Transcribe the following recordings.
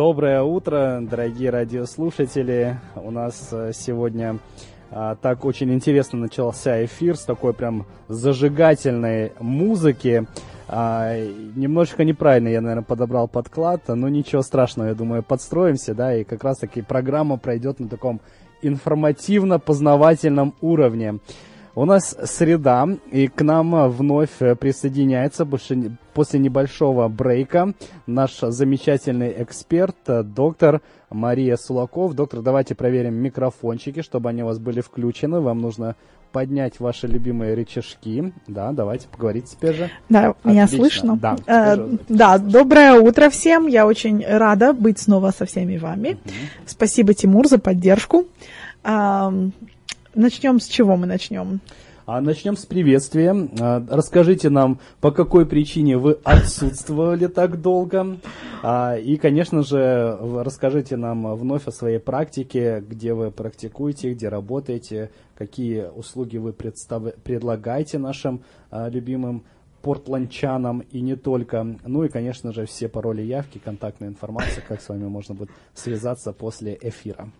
Доброе утро, дорогие радиослушатели. У нас э, сегодня а, так очень интересно начался эфир с такой прям зажигательной музыки. А, немножечко неправильно я, наверное, подобрал подклад, но ничего страшного, я думаю, подстроимся, да, и как раз-таки программа пройдет на таком информативно-познавательном уровне. У нас среда, и к нам вновь присоединяется после небольшого брейка наш замечательный эксперт, доктор Мария Сулаков. Доктор, давайте проверим микрофончики, чтобы они у вас были включены. Вам нужно поднять ваши любимые рычажки. Да, давайте поговорить теперь же. Да, Отлично. меня слышно. Да, э, да, доброе утро всем. Я очень рада быть снова со всеми вами. Угу. Спасибо, Тимур, за поддержку. Начнем с чего мы начнем? А начнем с приветствия. А, расскажите нам, по какой причине вы отсутствовали так долго. А, и, конечно же, расскажите нам вновь о своей практике, где вы практикуете, где работаете, какие услуги вы предлагаете нашим а, любимым портландчанам и не только. Ну и, конечно же, все пароли явки, контактная информация, как с вами можно будет связаться после эфира.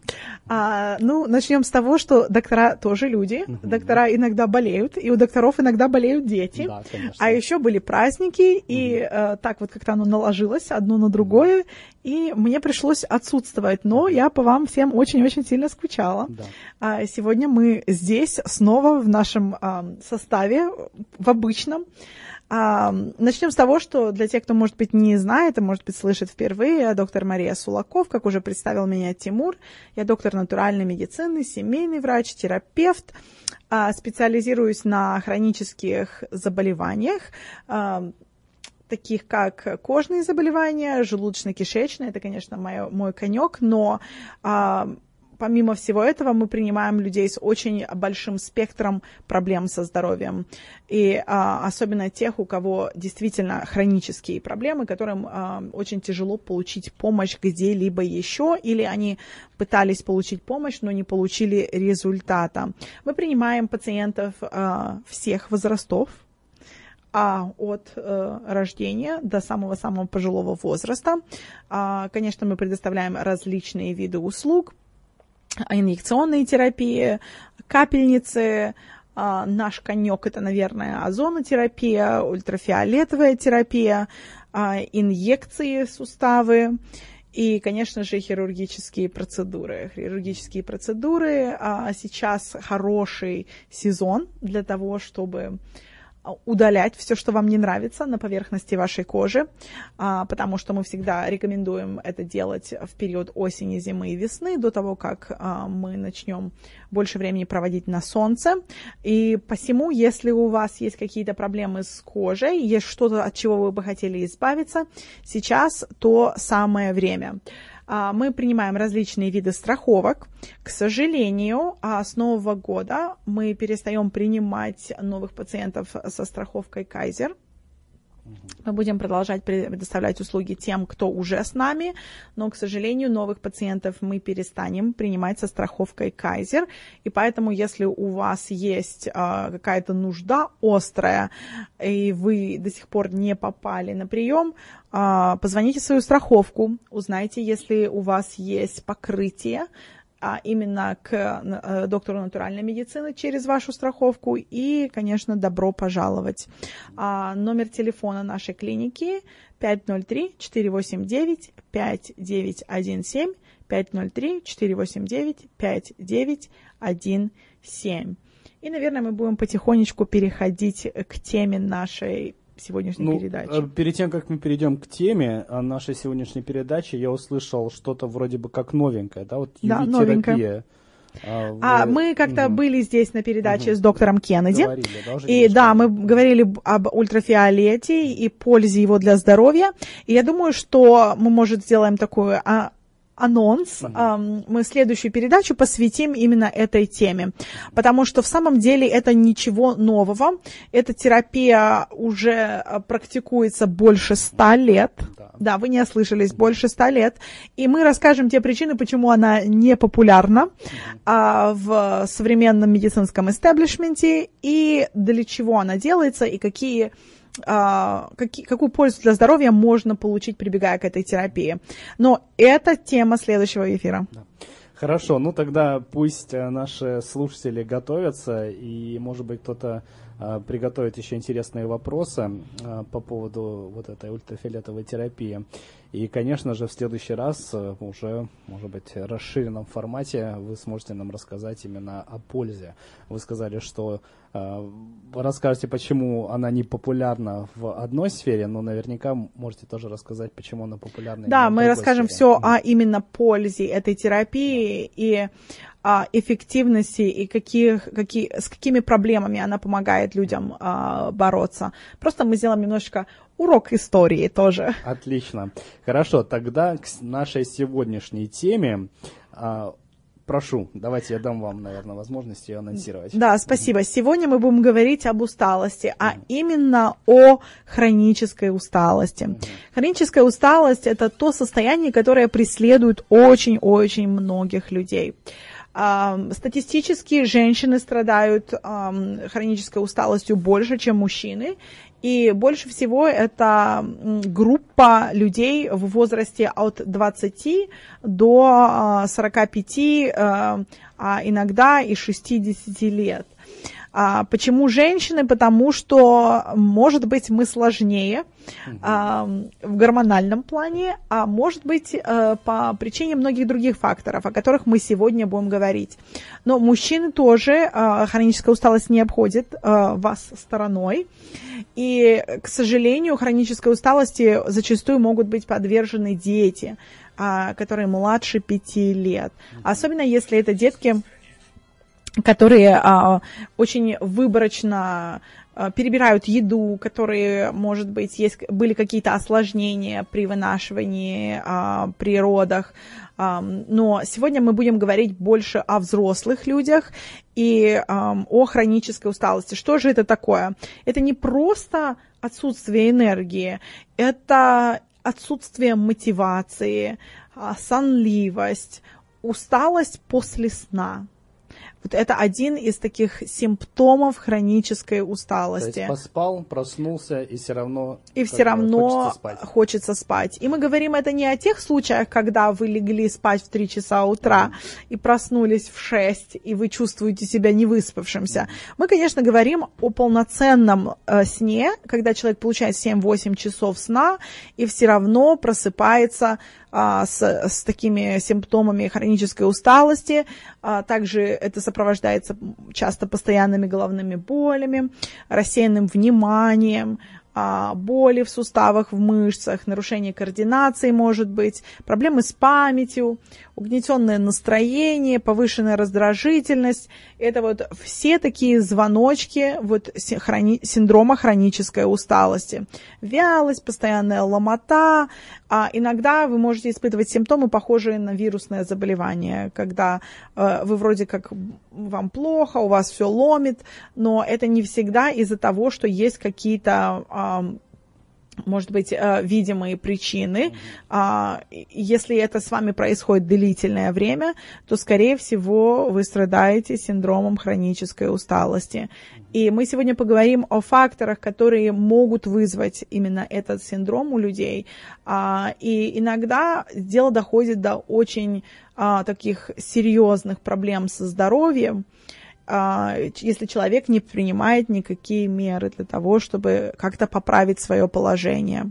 А, ну, начнем с того, что доктора тоже люди. Uh-huh. Доктора иногда болеют, и у докторов иногда болеют дети. Да, конечно. А еще были праздники, и uh-huh. э, так вот как-то оно наложилось одно на другое, и мне пришлось отсутствовать. Но я по вам всем очень-очень сильно скучала. Да. А сегодня мы здесь снова в нашем а, составе, в обычном. А, начнем с того, что для тех, кто, может быть, не знает, а может быть, слышит впервые, доктор Мария Сулаков, как уже представил меня Тимур. Я доктор натуральной медицины, семейный врач, терапевт. А, специализируюсь на хронических заболеваниях, а, таких как кожные заболевания, желудочно-кишечные, это, конечно, мой, мой конек, но помимо всего этого, мы принимаем людей с очень большим спектром проблем со здоровьем. И а, особенно тех, у кого действительно хронические проблемы, которым а, очень тяжело получить помощь где-либо еще, или они пытались получить помощь, но не получили результата. Мы принимаем пациентов а, всех возрастов, а от э, рождения до самого-самого пожилого возраста. А, конечно, мы предоставляем различные виды услуг, инъекционные терапии, капельницы, а, наш конек это, наверное, озонотерапия, ультрафиолетовая терапия, а, инъекции суставы и, конечно же, хирургические процедуры. Хирургические процедуры а сейчас хороший сезон для того, чтобы удалять все, что вам не нравится на поверхности вашей кожи, а, потому что мы всегда рекомендуем это делать в период осени, зимы и весны, до того, как а, мы начнем больше времени проводить на солнце. И посему, если у вас есть какие-то проблемы с кожей, есть что-то, от чего вы бы хотели избавиться, сейчас то самое время. А, мы принимаем различные виды страховок. К сожалению, а, с нового года мы перестаем принимать новых пациентов со страховкой Кайзер. Мы будем продолжать предоставлять услуги тем, кто уже с нами, но, к сожалению, новых пациентов мы перестанем принимать со страховкой Кайзер. И поэтому, если у вас есть э, какая-то нужда острая, и вы до сих пор не попали на прием, э, позвоните в свою страховку, узнайте, если у вас есть покрытие а именно к э, доктору натуральной медицины через вашу страховку. И, конечно, добро пожаловать. А, номер телефона нашей клиники 503-489-5917. 503-489-5917. И, наверное, мы будем потихонечку переходить к теме нашей сегодняшней ну, передачи. Э, перед тем, как мы перейдем к теме нашей сегодняшней передачи, я услышал что-то вроде бы как новенькое, да, вот да, новенькое. А, а мы как-то угу. были здесь на передаче угу. с доктором Кеннеди. Говорили, да, и да, мы говорили об ультрафиолете и пользе его для здоровья. И я думаю, что мы, может, сделаем такую а, анонс. Uh-huh. Мы следующую передачу посвятим именно этой теме, потому что в самом деле это ничего нового. Эта терапия уже э, практикуется больше ста лет. Да, да вы не ослышались, больше ста лет. И мы расскажем те причины, почему она не популярна а, в современном медицинском истеблишменте и для чего она делается и какие а, какие, какую пользу для здоровья можно получить, прибегая к этой терапии. Но это тема следующего эфира. Хорошо, ну тогда пусть э, наши слушатели готовятся, и, может быть, кто-то э, приготовит еще интересные вопросы э, по поводу вот этой ультрафиолетовой терапии. И, конечно же, в следующий раз э, уже, может быть, в расширенном формате вы сможете нам рассказать именно о пользе. Вы сказали, что э, расскажете, почему она не популярна в одной сфере, но наверняка можете тоже рассказать, почему она популярна. Да, мы расскажем сфере. все о именно пользе этой терапии и а, эффективности и каких, какие, с какими проблемами она помогает людям а, бороться. Просто мы сделаем немножечко урок истории тоже. Отлично. Хорошо, тогда к нашей сегодняшней теме. А, прошу, давайте я дам вам, наверное, возможность ее анонсировать. Да, спасибо. Сегодня мы будем говорить об усталости, а именно о хронической усталости. Хроническая усталость – это то состояние, которое преследует очень-очень многих людей. Статистически женщины страдают хронической усталостью больше, чем мужчины, и больше всего это группа людей в возрасте от 20 до 45, э, а иногда и 60 лет. А, почему женщины? Потому что, может быть, мы сложнее а, в гормональном плане, а может быть, а, по причине многих других факторов, о которых мы сегодня будем говорить. Но мужчины тоже, а, хроническая усталость не обходит а, вас стороной. И, к сожалению, хронической усталости зачастую могут быть подвержены дети, а, которые младше пяти лет. Особенно если это детки которые а, очень выборочно а, перебирают еду, которые, может быть, есть, были какие-то осложнения при вынашивании, а, при родах. А, но сегодня мы будем говорить больше о взрослых людях и а, о хронической усталости. Что же это такое? Это не просто отсутствие энергии, это отсутствие мотивации, а, сонливость, усталость после сна. Вот это один из таких симптомов хронической усталости. То есть поспал, проснулся и все равно и все равно хочется спать. хочется спать. И мы говорим это не о тех случаях, когда вы легли спать в 3 часа утра mm. и проснулись в 6 и вы чувствуете себя невыспавшимся. Mm. Мы, конечно, говорим о полноценном э, сне, когда человек получает 7-8 часов сна и все равно просыпается а, с, с такими симптомами хронической усталости. А, также это сопровождается часто постоянными головными болями, рассеянным вниманием, а, боли в суставах, в мышцах, нарушение координации может быть, проблемы с памятью, угнетенное настроение, повышенная раздражительность. Это вот все такие звоночки вот синдрома хронической усталости. Вялость, постоянная ломота. А иногда вы можете испытывать симптомы, похожие на вирусное заболевание, когда э, вы вроде как вам плохо, у вас все ломит, но это не всегда из-за того, что есть какие-то э, может быть, э, видимые причины. А, если это с вами происходит длительное время, то, скорее всего, вы страдаете синдромом хронической усталости. И мы сегодня поговорим о факторах, которые могут вызвать именно этот синдром у людей. А, и иногда дело доходит до очень а, таких серьезных проблем со здоровьем. Если человек не принимает никакие меры для того, чтобы как-то поправить свое положение.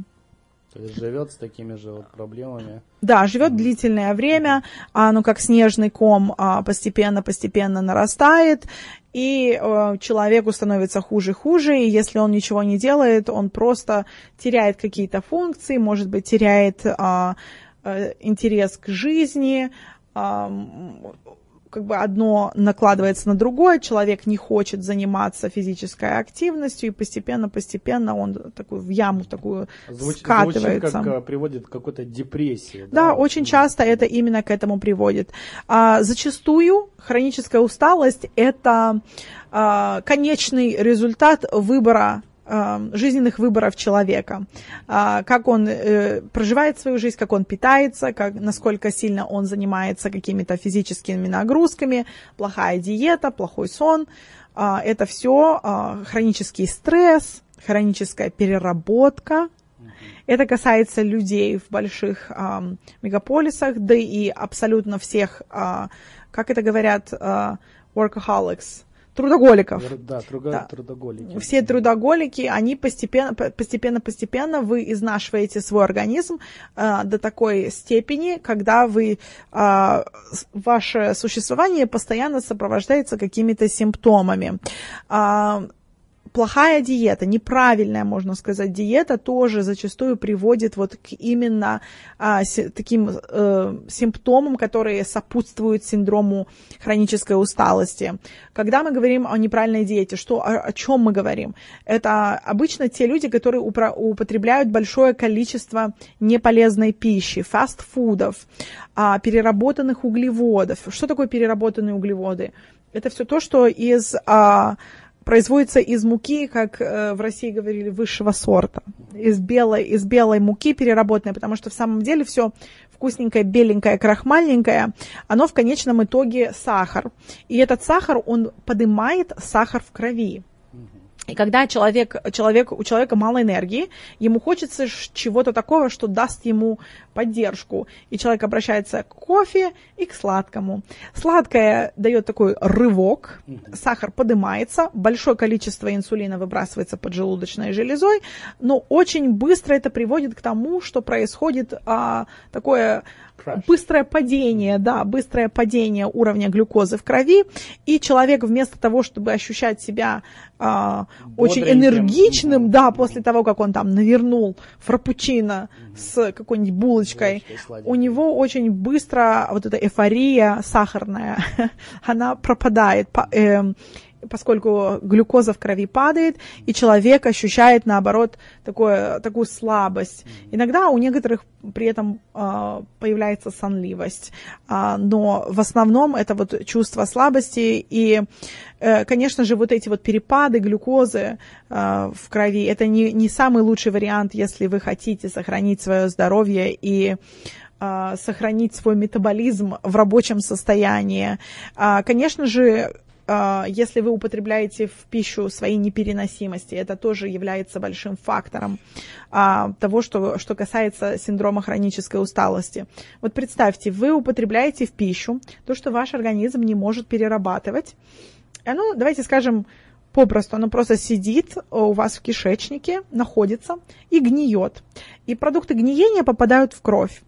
То есть живет с такими же вот проблемами. Да, живет длительное время, оно как снежный ком постепенно-постепенно нарастает, и э, человеку становится хуже и хуже, и если он ничего не делает, он просто теряет какие-то функции, может быть, теряет э, интерес к жизни, как бы одно накладывается на другое, человек не хочет заниматься физической активностью, и постепенно-постепенно он такой в яму такую Звуч, скатывается. Звучит, как э, приводит к какой-то депрессии. Да, да очень часто это именно к этому приводит. А, зачастую хроническая усталость – это а, конечный результат выбора жизненных выборов человека, а, как он э, проживает свою жизнь, как он питается, как, насколько сильно он занимается какими-то физическими нагрузками, плохая диета, плохой сон, а, это все а, хронический стресс, хроническая переработка. Это касается людей в больших мегаполисах, да и абсолютно всех, как это говорят, workaholics, трудоголиков. Да, трудо, да. трудоголики. Все трудоголики, они постепенно, постепенно, постепенно вы изнашиваете свой организм э, до такой степени, когда вы, э, ваше существование постоянно сопровождается какими-то симптомами. Э, плохая диета, неправильная, можно сказать, диета тоже зачастую приводит вот к именно а, с, таким э, симптомам, которые сопутствуют синдрому хронической усталости. Когда мы говорим о неправильной диете, что, о, о чем мы говорим? Это обычно те люди, которые упро- употребляют большое количество неполезной пищи, фастфудов, а, переработанных углеводов. Что такое переработанные углеводы? Это все то, что из а, производится из муки, как э, в России говорили, высшего сорта, из белой, из белой муки переработанной, потому что в самом деле все вкусненькое, беленькое, крахмальненькое, оно в конечном итоге сахар. И этот сахар, он поднимает сахар в крови. И когда человек, человек, у человека мало энергии, ему хочется чего-то такого, что даст ему поддержку. И человек обращается к кофе и к сладкому. Сладкое дает такой рывок, сахар поднимается, большое количество инсулина выбрасывается поджелудочной железой, но очень быстро это приводит к тому, что происходит а, такое Crash. быстрое падение, да, быстрое падение уровня глюкозы в крови, и человек вместо того, чтобы ощущать себя а, очень энергичным, да, после того, как он там навернул фрапучино mm-hmm. с какой-нибудь булочкой, у него очень быстро вот эта эйфория сахарная, она пропадает. Э, поскольку глюкоза в крови падает, и человек ощущает, наоборот, такое, такую слабость. Иногда у некоторых при этом э, появляется сонливость, э, но в основном это вот чувство слабости, и, э, конечно же, вот эти вот перепады глюкозы э, в крови, это не, не самый лучший вариант, если вы хотите сохранить свое здоровье и сохранить свой метаболизм в рабочем состоянии. Конечно же, если вы употребляете в пищу свои непереносимости, это тоже является большим фактором а, того, что, что касается синдрома хронической усталости. Вот представьте, вы употребляете в пищу то, что ваш организм не может перерабатывать. Ну, давайте скажем, попросту оно просто сидит у вас в кишечнике, находится и гниет. И продукты гниения попадают в кровь.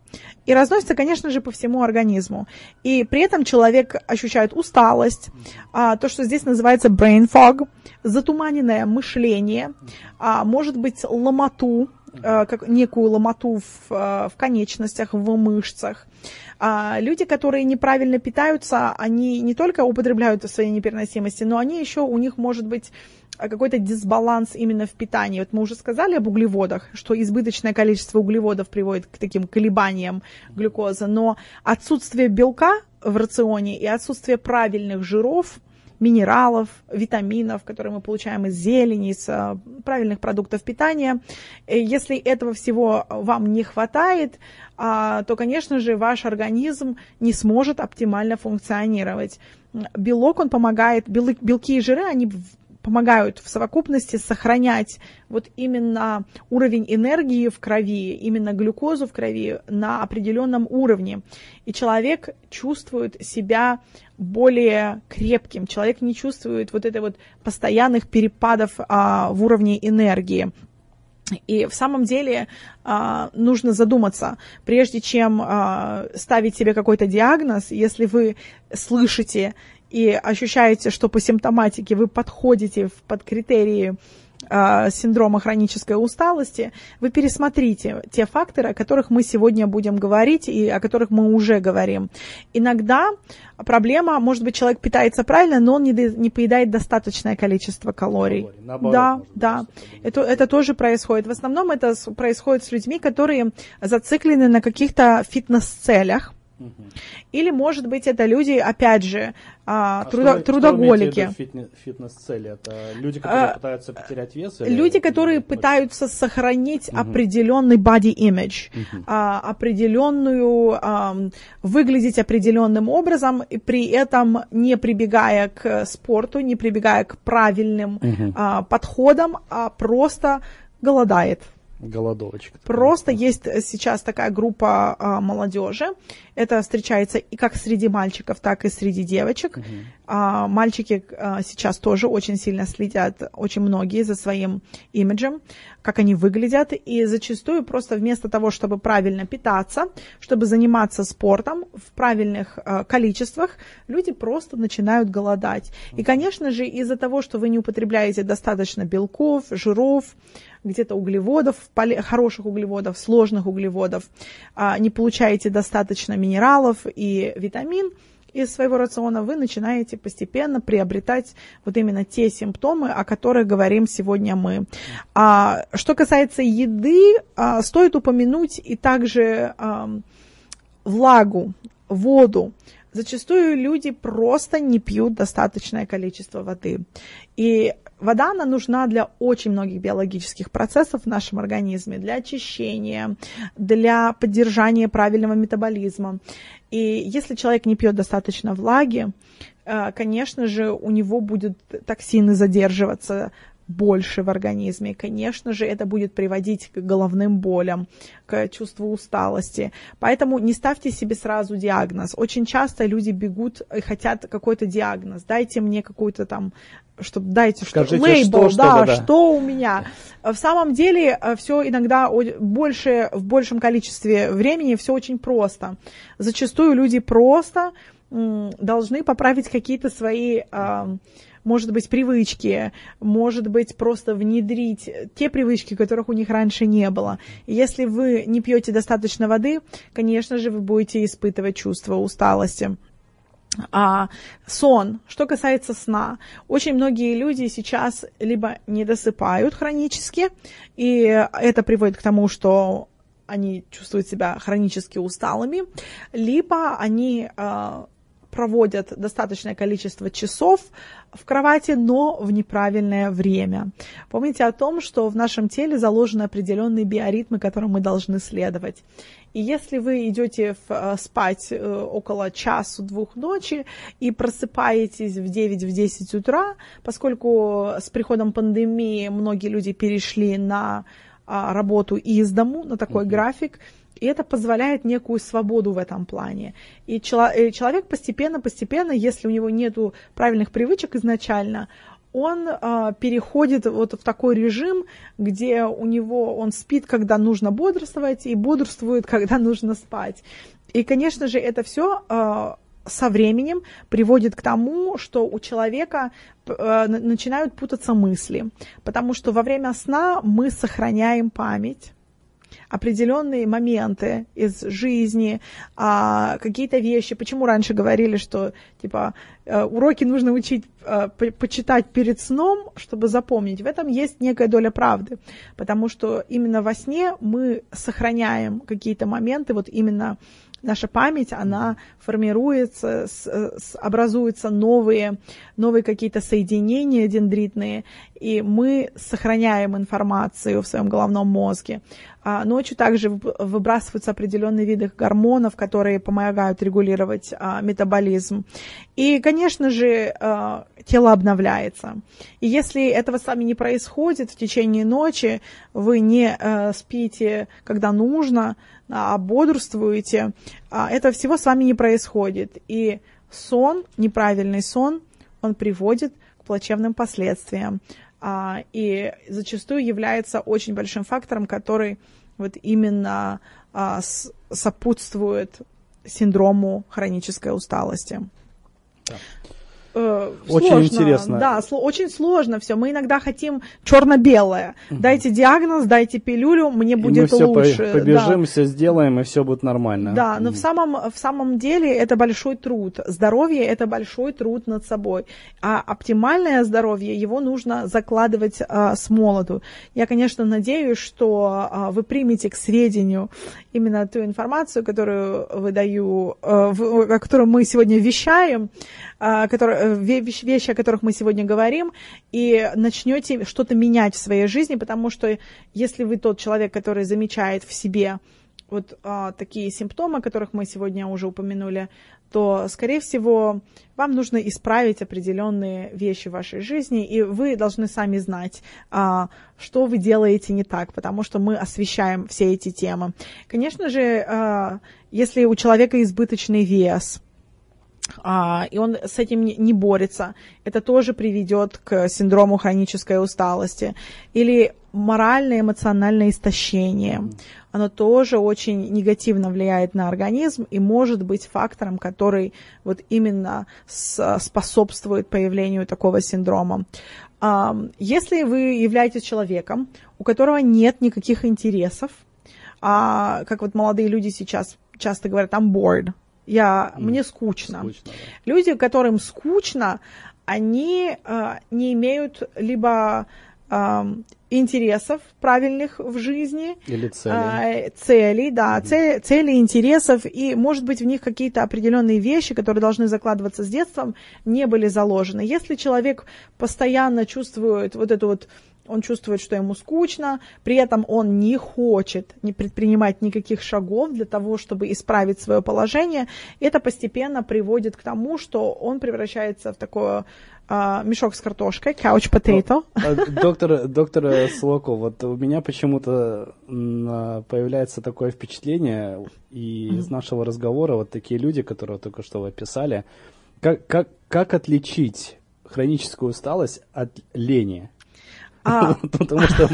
И разносятся, конечно же, по всему организму. И при этом человек ощущает усталость, а, то, что здесь называется brain fog, затуманенное мышление, а, может быть ломоту, а, как некую ломоту в, а, в конечностях, в мышцах. А люди, которые неправильно питаются, они не только употребляют свои непереносимости, но они еще, у них может быть какой-то дисбаланс именно в питании. Вот мы уже сказали об углеводах, что избыточное количество углеводов приводит к таким колебаниям глюкозы, но отсутствие белка в рационе и отсутствие правильных жиров – минералов, витаминов, которые мы получаем из зелени, из а, правильных продуктов питания. Э, если этого всего вам не хватает, а, то, конечно же, ваш организм не сможет оптимально функционировать. Белок, он помогает, белки и жиры, они помогают в совокупности сохранять вот именно уровень энергии в крови, именно глюкозу в крови на определенном уровне. И человек чувствует себя более крепким, человек не чувствует вот этой вот постоянных перепадов а, в уровне энергии. И в самом деле а, нужно задуматься, прежде чем а, ставить себе какой-то диагноз, если вы слышите и ощущаете, что по симптоматике вы подходите под критерии э, синдрома хронической усталости, вы пересмотрите те факторы, о которых мы сегодня будем говорить и о которых мы уже говорим. Иногда проблема, может быть, человек питается правильно, но он не, не поедает достаточное количество калорий. калорий. Наоборот, да, да. Это, это тоже происходит. В основном это происходит с людьми, которые зациклены на каких-то фитнес-целях Или, может быть, это люди, опять же, а, а трудо, что, трудоголики. Что фитнес-цели? Это люди, которые а, пытаются потерять вес? Или люди, которые или... пытаются сохранить угу. определенный body image, угу. а, определенную, а, выглядеть определенным образом, и при этом не прибегая к спорту, не прибегая к правильным угу. а, подходам, а просто голодает. Голодовочка. Просто есть сейчас такая группа а, молодежи. Это встречается и как среди мальчиков, так и среди девочек. Угу. А, мальчики а, сейчас тоже очень сильно следят, очень многие, за своим имиджем, как они выглядят. И зачастую просто вместо того, чтобы правильно питаться, чтобы заниматься спортом в правильных а, количествах, люди просто начинают голодать. И, конечно же, из-за того, что вы не употребляете достаточно белков, жиров, где-то углеводов, хороших углеводов, сложных углеводов, а, не получаете достаточно минералов и витамин из своего рациона, вы начинаете постепенно приобретать вот именно те симптомы, о которых говорим сегодня мы. А, что касается еды, а, стоит упомянуть и также влагу, воду. Зачастую люди просто не пьют достаточное количество воды. И Вода, она нужна для очень многих биологических процессов в нашем организме, для очищения, для поддержания правильного метаболизма. И если человек не пьет достаточно влаги, э, конечно же, у него будут токсины задерживаться больше в организме. Конечно же, это будет приводить к головным болям, к чувству усталости. Поэтому не ставьте себе сразу диагноз. Очень часто люди бегут и хотят какой-то диагноз. Дайте мне какую-то там чтобы дайте Скажите, что лейбл, что, да, да, что у меня. В самом деле э, все иногда больше, в большем количестве времени все очень просто. Зачастую люди просто должны поправить какие-то свои может быть, привычки, может быть, просто внедрить те привычки, которых у них раньше не было. Если вы не пьете достаточно воды, конечно же, вы будете испытывать чувство усталости. А, сон. Что касается сна, очень многие люди сейчас либо не досыпают хронически, и это приводит к тому, что они чувствуют себя хронически усталыми, либо они а, проводят достаточное количество часов в кровати, но в неправильное время. Помните о том, что в нашем теле заложены определенные биоритмы, которым мы должны следовать. И если вы идете в, э, спать э, около часу-двух ночи и просыпаетесь в 9-10 утра, поскольку с приходом пандемии многие люди перешли на а, работу из дому, на такой mm-hmm. график, и это позволяет некую свободу в этом плане. И человек постепенно-постепенно, если у него нет правильных привычек изначально, он э, переходит вот в такой режим, где у него он спит, когда нужно бодрствовать, и бодрствует, когда нужно спать. И, конечно же, это все э, со временем приводит к тому, что у человека э, начинают путаться мысли, потому что во время сна мы сохраняем память определенные моменты из жизни, а, какие-то вещи. Почему раньше говорили, что типа э, уроки нужно учить, а, почитать перед сном, чтобы запомнить? В этом есть некая доля правды, потому что именно во сне мы сохраняем какие-то моменты, вот именно наша память, она формируется, с, с, образуются новые, новые какие-то соединения дендритные, и мы сохраняем информацию в своем головном мозге. А ночью также выбрасываются определенные виды гормонов, которые помогают регулировать а, метаболизм. И, конечно же, а, тело обновляется. И если этого с вами не происходит в течение ночи, вы не а, спите, когда нужно, а бодрствуете, а, это всего с вами не происходит. И сон, неправильный сон, он приводит к плачевным последствиям. А, и зачастую является очень большим фактором, который вот именно а, сопутствует синдрому хронической усталости. Да. Э, очень сложно. интересно. Да, сло, очень сложно все. Мы иногда хотим черно-белое. Дайте диагноз, дайте пилюлю, мне будет и мы лучше. Все побежим, да. все сделаем, и все будет нормально. Да, но в самом, в самом деле это большой труд. Здоровье это большой труд над собой. А оптимальное здоровье, его нужно закладывать а, с молоду. Я, конечно, надеюсь, что а, вы примете к сведению именно ту информацию, которую выдаю, а, в, о которой мы сегодня вещаем, которые, э, вещи, о которых мы сегодня говорим, и начнете что-то менять в своей жизни, потому что если вы тот человек, который замечает в себе вот а, такие симптомы, о которых мы сегодня уже упомянули, то, скорее всего, вам нужно исправить определенные вещи в вашей жизни, и вы должны сами знать, а, что вы делаете не так, потому что мы освещаем все эти темы. Конечно же, а, если у человека избыточный вес, а, и он с этим не борется, это тоже приведет к синдрому хронической усталости. Или моральное эмоциональное истощение. Оно тоже очень негативно влияет на организм и может быть фактором, который вот именно способствует появлению такого синдрома. А, если вы являетесь человеком, у которого нет никаких интересов, а, как вот молодые люди сейчас часто говорят, I'm bored, я, mm. мне скучно. скучно да. Люди, которым скучно, они э, не имеют либо э, интересов правильных в жизни. Или целей. Э, целей, да, mm-hmm. цели, цели, интересов, и, может быть, в них какие-то определенные вещи, которые должны закладываться с детством, не были заложены. Если человек постоянно чувствует вот эту вот он чувствует, что ему скучно, при этом он не хочет не предпринимать никаких шагов для того, чтобы исправить свое положение. Это постепенно приводит к тому, что он превращается в такое а, мешок с картошкой, couch potato. А, доктор, доктор Слоко, вот у меня почему-то появляется такое впечатление, и из нашего разговора вот такие люди, которые только что вы описали, как, как, как отличить хроническую усталость от лени? А... Потому что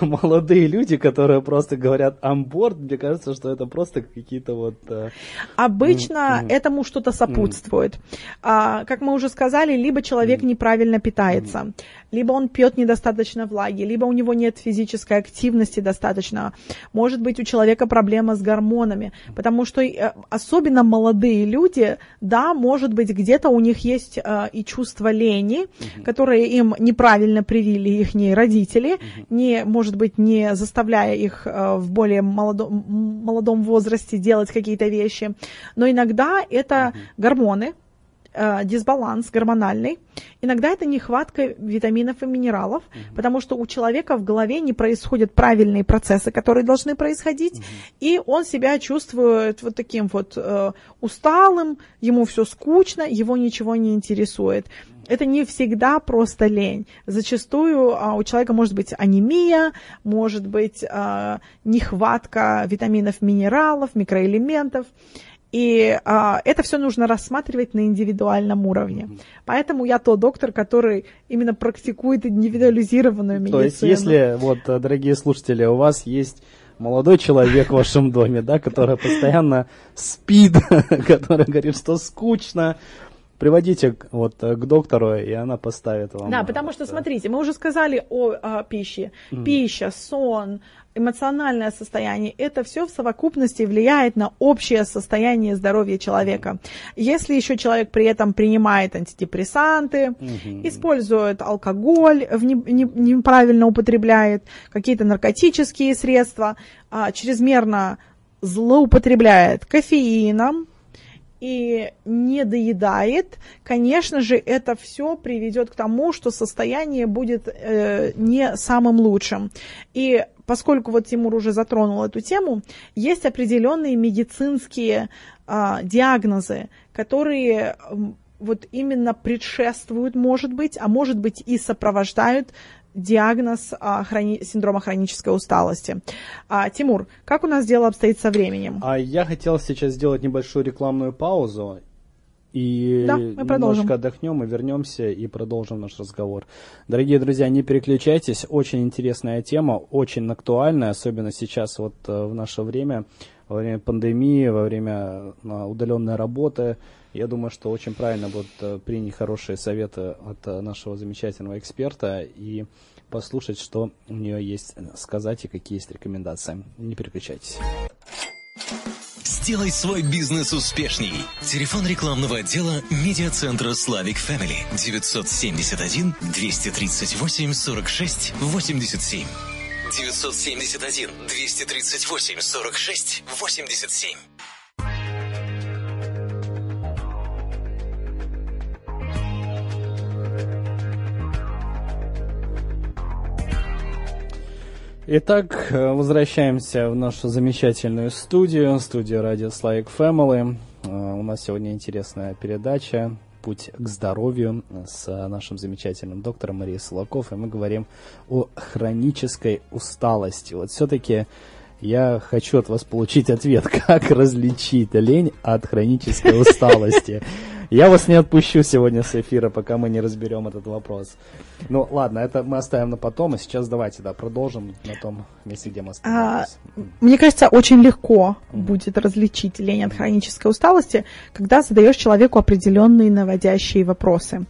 молодые люди, которые просто говорят амборд, мне кажется, что это просто какие-то вот... Э, Обычно этому что-то сопутствует. А, как мы уже сказали, либо человек неправильно питается, либо он пьет недостаточно влаги, либо у него нет физической активности достаточно. Может быть, у человека проблема с гормонами, потому что э, особенно молодые люди, да, может быть, где-то у них есть э, и чувство лени, которое им неправильно привили их родители, не, может быть, не заставляя их э, в более молодом, молодом возрасте делать какие-то вещи. Но иногда это гормоны, дисбаланс гормональный. Иногда это нехватка витаминов и минералов, mm-hmm. потому что у человека в голове не происходят правильные процессы, которые должны происходить, mm-hmm. и он себя чувствует вот таким вот э, усталым, ему все скучно, его ничего не интересует. Это не всегда просто лень. Зачастую а, у человека может быть анемия, может быть а, нехватка витаминов, минералов, микроэлементов. И а, это все нужно рассматривать на индивидуальном уровне. Поэтому я тот доктор, который именно практикует индивидуализированную медицину. То есть, если, вот, дорогие слушатели, у вас есть молодой человек в вашем доме, да, который постоянно спит, который говорит, что скучно, приводите вот к доктору, и она поставит вам. Да, потому что, смотрите, мы уже сказали о, о пище. Mm. Пища, сон, эмоциональное состояние, это все в совокупности влияет на общее состояние здоровья человека. Если еще человек при этом принимает антидепрессанты, угу. использует алкоголь, не, не, неправильно употребляет какие-то наркотические средства, а, чрезмерно злоупотребляет кофеином, и не доедает, конечно же, это все приведет к тому, что состояние будет э, не самым лучшим. И поскольку вот Тимур уже затронул эту тему, есть определенные медицинские э, диагнозы, которые вот именно предшествуют, может быть, а может быть и сопровождают диагноз а, хрони... синдрома хронической усталости. А, Тимур, как у нас дело обстоит со временем? А я хотел сейчас сделать небольшую рекламную паузу и да, мы немножко отдохнем и вернемся и продолжим наш разговор. Дорогие друзья, не переключайтесь, очень интересная тема, очень актуальная, особенно сейчас вот э, в наше время во время пандемии, во время удаленной работы. Я думаю, что очень правильно будет принять хорошие советы от нашего замечательного эксперта и послушать, что у нее есть сказать и какие есть рекомендации. Не переключайтесь. Сделай свой бизнес успешней. Телефон рекламного отдела медиацентра Slavic Family 971 238 46 87. 971 238 46 87. Итак, э, возвращаемся в нашу замечательную студию, студию радио Slavic Family. Э, у нас сегодня интересная передача «Путь к здоровью» с нашим замечательным доктором Марией Солоков, и мы говорим о хронической усталости. Вот все-таки я хочу от вас получить ответ, как различить лень от хронической усталости. Я вас не отпущу сегодня с эфира, пока мы не разберем этот вопрос. Ну, ладно, это мы оставим на потом, а сейчас давайте, да, продолжим на том месте, где мы остановились. А, мне кажется, очень легко mm. будет различить лень от хронической усталости, когда задаешь человеку определенные наводящие вопросы.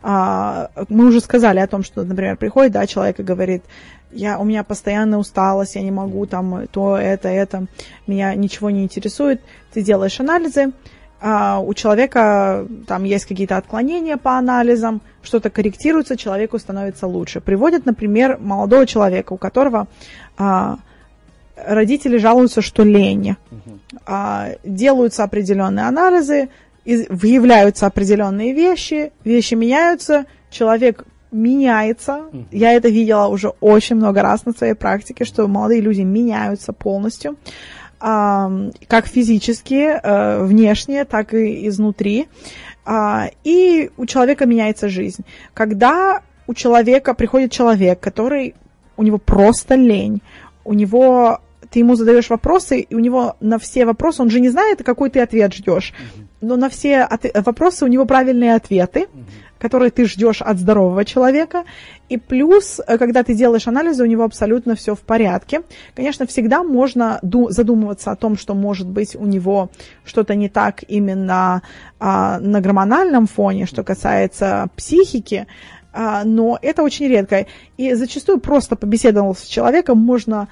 А, мы уже сказали о том, что, например, приходит, да, человек и говорит, я, у меня постоянная усталость, я не могу там то, это, это, меня ничего не интересует. Ты делаешь анализы, а у человека там есть какие-то отклонения по анализам, что-то корректируется, человеку становится лучше. Приводят, например, молодого человека, у которого а, родители жалуются, что лень. А, делаются определенные анализы, из, выявляются определенные вещи, вещи меняются, человек меняется. Я это видела уже очень много раз на своей практике, что молодые люди меняются полностью как физически, э, внешне, так и изнутри. А, и у человека меняется жизнь. Когда у человека приходит человек, который у него просто лень, у него ты ему задаешь вопросы, и у него на все вопросы, он же не знает, какой ты ответ ждешь, но на все от- вопросы у него правильные ответы, которые ты ждешь от здорового человека. И плюс, э, когда ты делаешь анализы, у него абсолютно все в порядке. Конечно, всегда можно задумываться о том, что может быть у него что-то не так именно а, на гормональном фоне, что касается психики, а, но это очень редко. И зачастую просто побеседовав с человеком, можно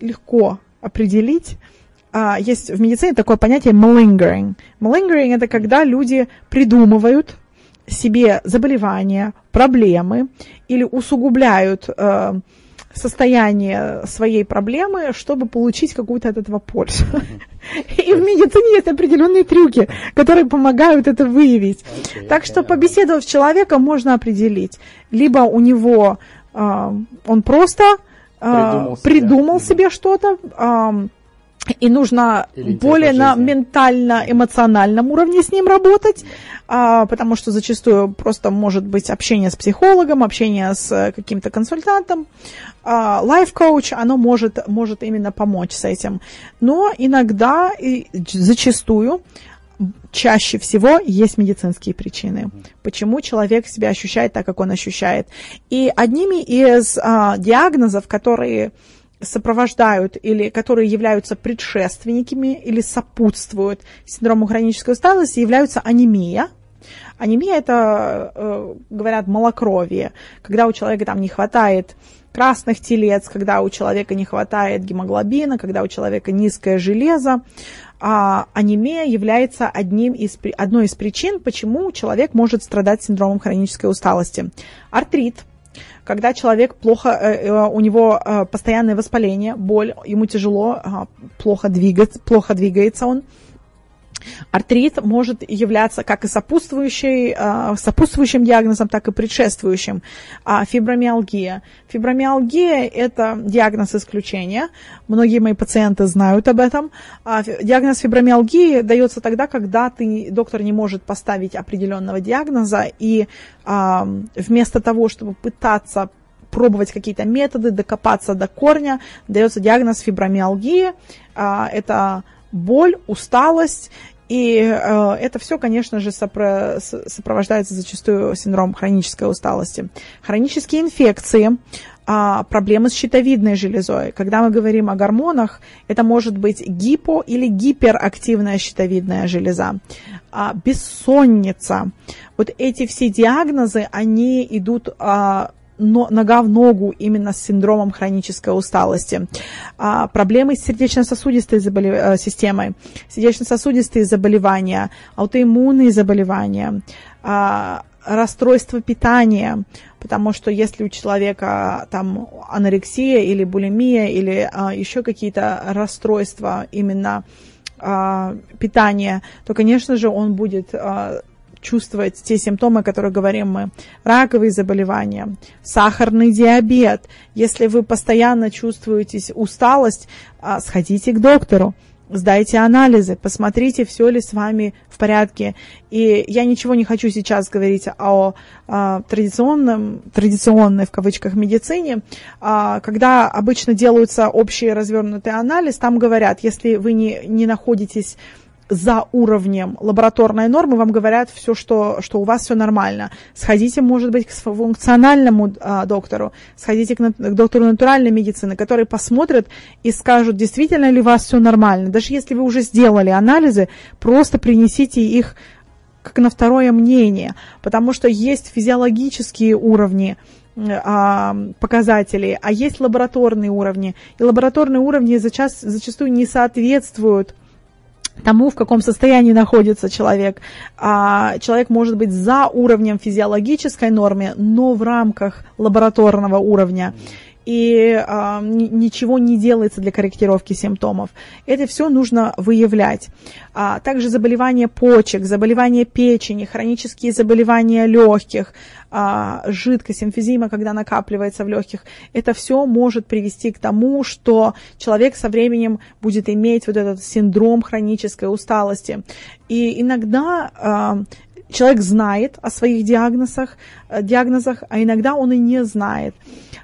легко определить, а, есть в медицине такое понятие malingering. Malingering – это когда люди придумывают себе заболевания, проблемы или усугубляют э, состояние своей проблемы, чтобы получить какую-то от этого пользу. И в медицине есть определенные трюки, которые помогают это выявить. Так что, побеседовав с человеком, можно определить, либо у него э, он просто э, придумал себе что-то, и нужно более на ментально-эмоциональном уровне с ним работать, а, потому что зачастую просто может быть общение с психологом, общение с э, каким-то консультантом. А, Life-коуч, оно может, может именно помочь с этим. Но иногда и зачастую чаще всего есть медицинские причины, почему человек себя ощущает так, как он ощущает. И одними из а, диагнозов, которые сопровождают или которые являются предшественниками или сопутствуют синдрому хронической усталости, являются анемия. Анемия это, э, говорят, малокровие, когда у человека там не хватает красных телец, когда у человека не хватает гемоглобина, когда у человека низкое железо. А анемия является одним из, одной из причин, почему человек может страдать синдромом хронической усталости. Артрит – когда человек плохо, э, э, у него э, постоянное воспаление, боль, ему тяжело, плохо, двигаться, плохо двигается он, Артрит может являться как и сопутствующий, э, сопутствующим диагнозом, так и предшествующим. А фибромиалгия. Фибромиалгия – это диагноз исключения. Многие мои пациенты знают об этом. А диагноз фибромиалгии дается тогда, когда ты, доктор не может поставить определенного диагноза, и вместо того, чтобы пытаться пробовать какие-то методы, докопаться до корня, дается диагноз фибромиалгии. А, это боль, усталость. И э, это все, конечно же, сопро сопровождается зачастую синдромом хронической усталости. Хронические инфекции а, проблемы с щитовидной железой. Когда мы говорим о гормонах, это может быть гипо- или гиперактивная щитовидная железа, а, бессонница. Вот эти все диагнозы, они идут а, но, нога в ногу именно с синдромом хронической усталости. А, проблемы с сердечно-сосудистой заболев... Э, системой, сердечно-сосудистые заболевания, аутоиммунные заболевания, а, расстройство питания, потому что если у человека там анорексия или булимия или а, еще какие-то расстройства именно а, питания, то, конечно же, он будет а, чувствовать те симптомы, о которых говорим мы. Раковые заболевания, сахарный диабет. Если вы постоянно чувствуете усталость, а, сходите к доктору сдайте анализы, посмотрите, все ли с вами в порядке. И я ничего не хочу сейчас говорить о, о традиционном, традиционной в кавычках медицине. А, когда обычно делаются общие развернутый анализ, там говорят, если вы не, не находитесь за уровнем лабораторной нормы, вам говорят все, что, что у вас все нормально. Сходите, может быть, к функциональному а, доктору, сходите к, к доктору натуральной медицины, который посмотрит и скажут, действительно ли у вас все нормально. Даже если вы уже сделали анализы, просто принесите их как на второе мнение, потому что есть физиологические уровни, а, показателей, а есть лабораторные уровни. И лабораторные уровни зачас, зачастую не соответствуют тому, в каком состоянии находится человек. А человек может быть за уровнем физиологической нормы, но в рамках лабораторного уровня и а, ничего не делается для корректировки симптомов. Это все нужно выявлять. А, также заболевания почек, заболевания печени, хронические заболевания легких, а, жидкость, эмфизима, когда накапливается в легких, это все может привести к тому, что человек со временем будет иметь вот этот синдром хронической усталости. И иногда а, человек знает о своих диагнозах, э, диагнозах, а иногда он и не знает.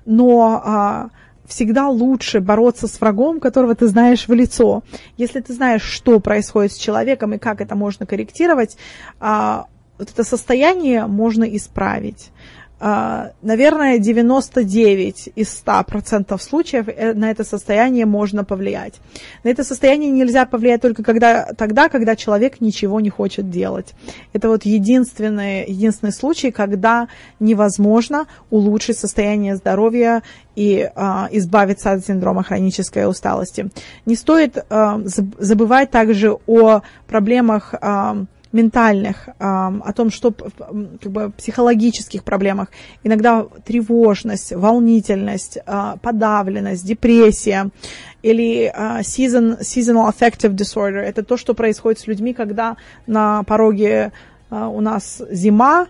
Но а, всегда лучше бороться с врагом, которого ты знаешь в лицо. Если ты знаешь, что происходит с человеком и как это можно корректировать, а, вот это состояние можно исправить. А, наверное, 99 из 100% случаев э, на это состояние можно повлиять. На это состояние нельзя повлиять только когда, тогда, когда человек ничего не хочет делать. Это вот единственный, единственный случай, когда невозможно улучшить состояние здоровья и а, избавиться от синдрома хронической усталости. Не стоит а, забывать также о проблемах а, ментальных, о том, что как бы психологических проблемах, иногда тревожность, волнительность, а, подавленность, депрессия или а, season, seasonal affective disorder. Это то, что происходит с людьми, когда на пороге а, у нас зима,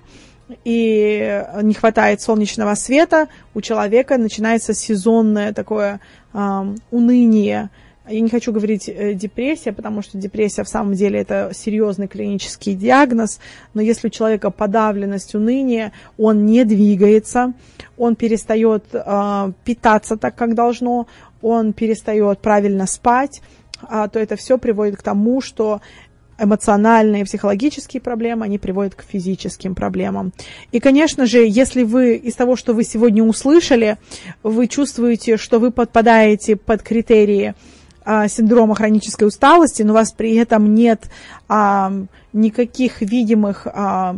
и не хватает солнечного света, у человека начинается сезонное такое э, уныние, я не хочу говорить э, депрессия, потому что депрессия в самом деле это серьезный клинический диагноз, но если у человека подавленность, уныние, он не двигается, он перестает э, питаться так, как должно, он перестает правильно спать, а, то это все приводит к тому, что эмоциональные, психологические проблемы, они приводят к физическим проблемам. И, конечно же, если вы из того, что вы сегодня услышали, вы чувствуете, что вы подпадаете под критерии синдрома хронической усталости, но у вас при этом нет а, никаких видимых, а,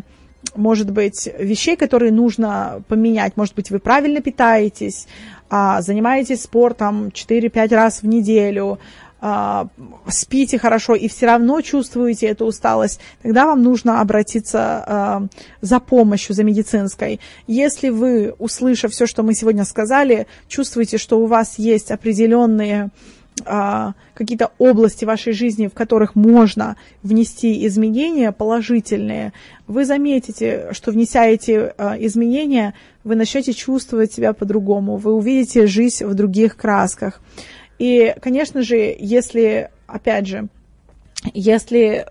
может быть, вещей, которые нужно поменять. Может быть, вы правильно питаетесь, а, занимаетесь спортом 4-5 раз в неделю, а, спите хорошо и все равно чувствуете эту усталость, тогда вам нужно обратиться а, за помощью, за медицинской. Если вы, услышав все, что мы сегодня сказали, чувствуете, что у вас есть определенные а, какие-то области вашей жизни, в которых можно внести изменения положительные, вы заметите, что внеся эти а, изменения, вы начнете чувствовать себя по-другому, вы увидите жизнь в других красках. И, конечно же, если, опять же, если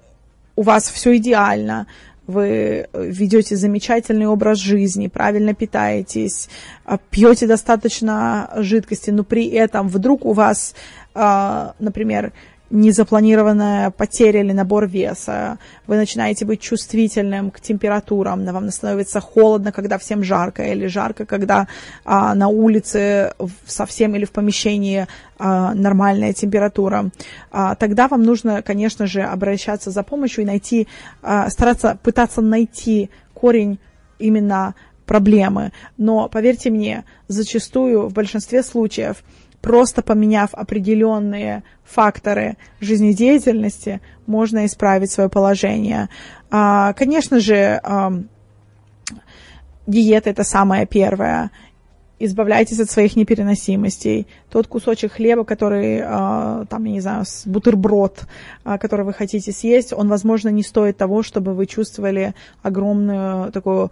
у вас все идеально, вы ведете замечательный образ жизни, правильно питаетесь, а, пьете достаточно жидкости, но при этом вдруг у вас а, например, незапланированная потеря или набор веса, вы начинаете быть чувствительным к температурам, вам становится холодно, когда всем жарко, или жарко, когда а, на улице совсем или в помещении а, нормальная температура, а, тогда вам нужно, конечно же, обращаться за помощью и найти, а, стараться пытаться найти корень именно проблемы. Но поверьте мне, зачастую в большинстве случаев просто поменяв определенные факторы жизнедеятельности, можно исправить свое положение. А, конечно же, диета это самое первое избавляйтесь от своих непереносимостей. Тот кусочек хлеба, который, э, там, я не знаю, бутерброд, э, который вы хотите съесть, он, возможно, не стоит того, чтобы вы чувствовали огромную такую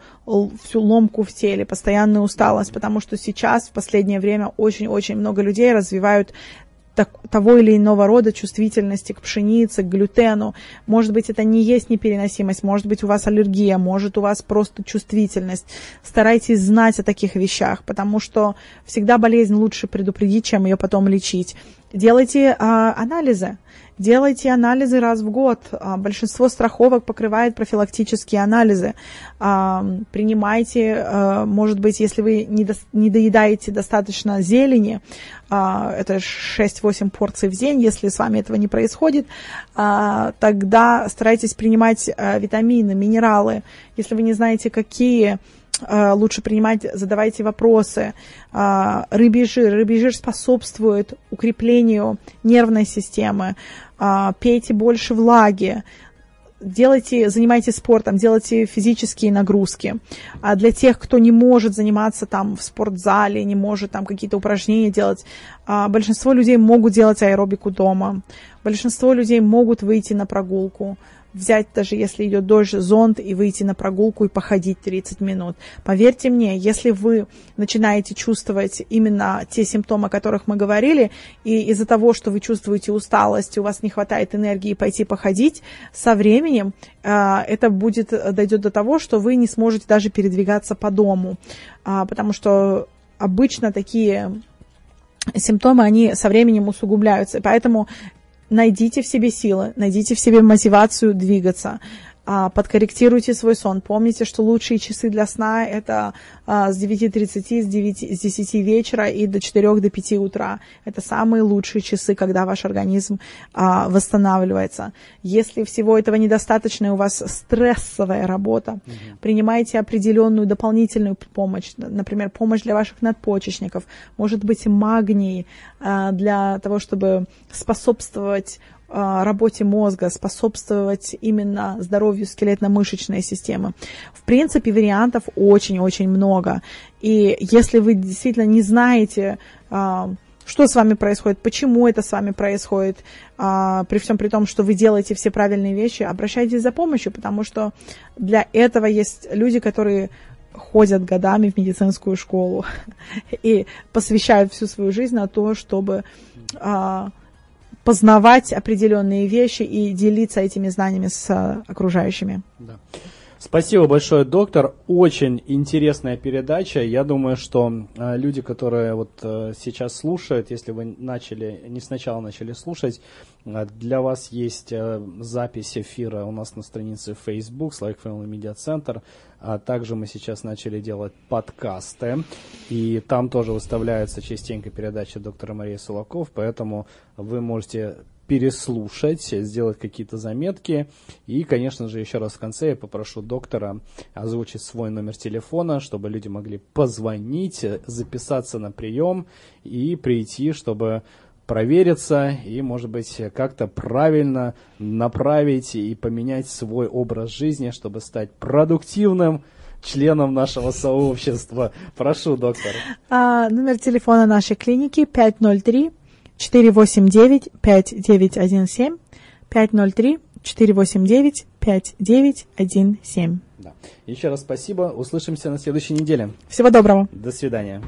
всю ломку в теле, постоянную усталость, потому что сейчас, в последнее время, очень-очень много людей развивают так, того или иного рода чувствительности к пшенице, к глютену. Может быть, это не есть непереносимость, может быть, у вас аллергия, может, у вас просто чувствительность. Старайтесь знать о таких вещах, потому что всегда болезнь лучше предупредить, чем ее потом лечить. Делайте а, анализы. Делайте анализы раз в год. А, большинство страховок покрывает профилактические анализы. А, принимайте, а, может быть, если вы не доедаете достаточно зелени, это 6-8 порций в день, если с вами этого не происходит, тогда старайтесь принимать витамины, минералы. Если вы не знаете, какие лучше принимать, задавайте вопросы. Рыбий жир. Рыбий жир способствует укреплению нервной системы. А, пейте больше влаги, делайте, занимайтесь спортом, делайте физические нагрузки. А для тех, кто не может заниматься там в спортзале, не может там какие-то упражнения делать, а, большинство людей могут делать аэробику дома. Большинство людей могут выйти на прогулку взять, даже если идет дождь, зонт и выйти на прогулку и походить 30 минут. Поверьте мне, если вы начинаете чувствовать именно те симптомы, о которых мы говорили, и из-за того, что вы чувствуете усталость, у вас не хватает энергии пойти походить, со временем э, это будет, дойдет до того, что вы не сможете даже передвигаться по дому, э, потому что обычно такие симптомы, они со временем усугубляются. Поэтому найдите в себе силы, найдите в себе мотивацию двигаться. А, подкорректируйте свой сон. Помните, что лучшие часы для сна это а, с 9.30, с, 9, с 10 вечера и до 4 до 5 утра. Это самые лучшие часы, когда ваш организм а, восстанавливается. Если всего этого недостаточно, и у вас стрессовая работа, угу. принимайте определенную дополнительную помощь, например, помощь для ваших надпочечников, может быть магний для того, чтобы способствовать работе мозга, способствовать именно здоровью скелетно-мышечной системы. В принципе, вариантов очень-очень много. И если вы действительно не знаете, а, что с вами происходит, почему это с вами происходит, а, при всем при том, что вы делаете все правильные вещи, обращайтесь за помощью, потому что для этого есть люди, которые ходят годами в медицинскую школу и посвящают всю свою жизнь на то, чтобы познавать определенные вещи и делиться этими знаниями с э, окружающими. Да. Спасибо большое, доктор. Очень интересная передача. Я думаю, что э, люди, которые вот э, сейчас слушают, если вы начали, не сначала начали слушать, э, для вас есть э, запись эфира у нас на странице Facebook, Slack Family Media Center. А также мы сейчас начали делать подкасты, и там тоже выставляется частенько передача доктора Марии Сулаков, поэтому вы можете переслушать, сделать какие-то заметки. И, конечно же, еще раз в конце я попрошу доктора озвучить свой номер телефона, чтобы люди могли позвонить, записаться на прием и прийти, чтобы провериться и, может быть, как-то правильно направить и поменять свой образ жизни, чтобы стать продуктивным, членом нашего сообщества. Прошу, доктор. А, номер телефона нашей клиники 503 489 5917 503 489 5917. Да. Еще раз спасибо. Услышимся на следующей неделе. Всего доброго. До свидания.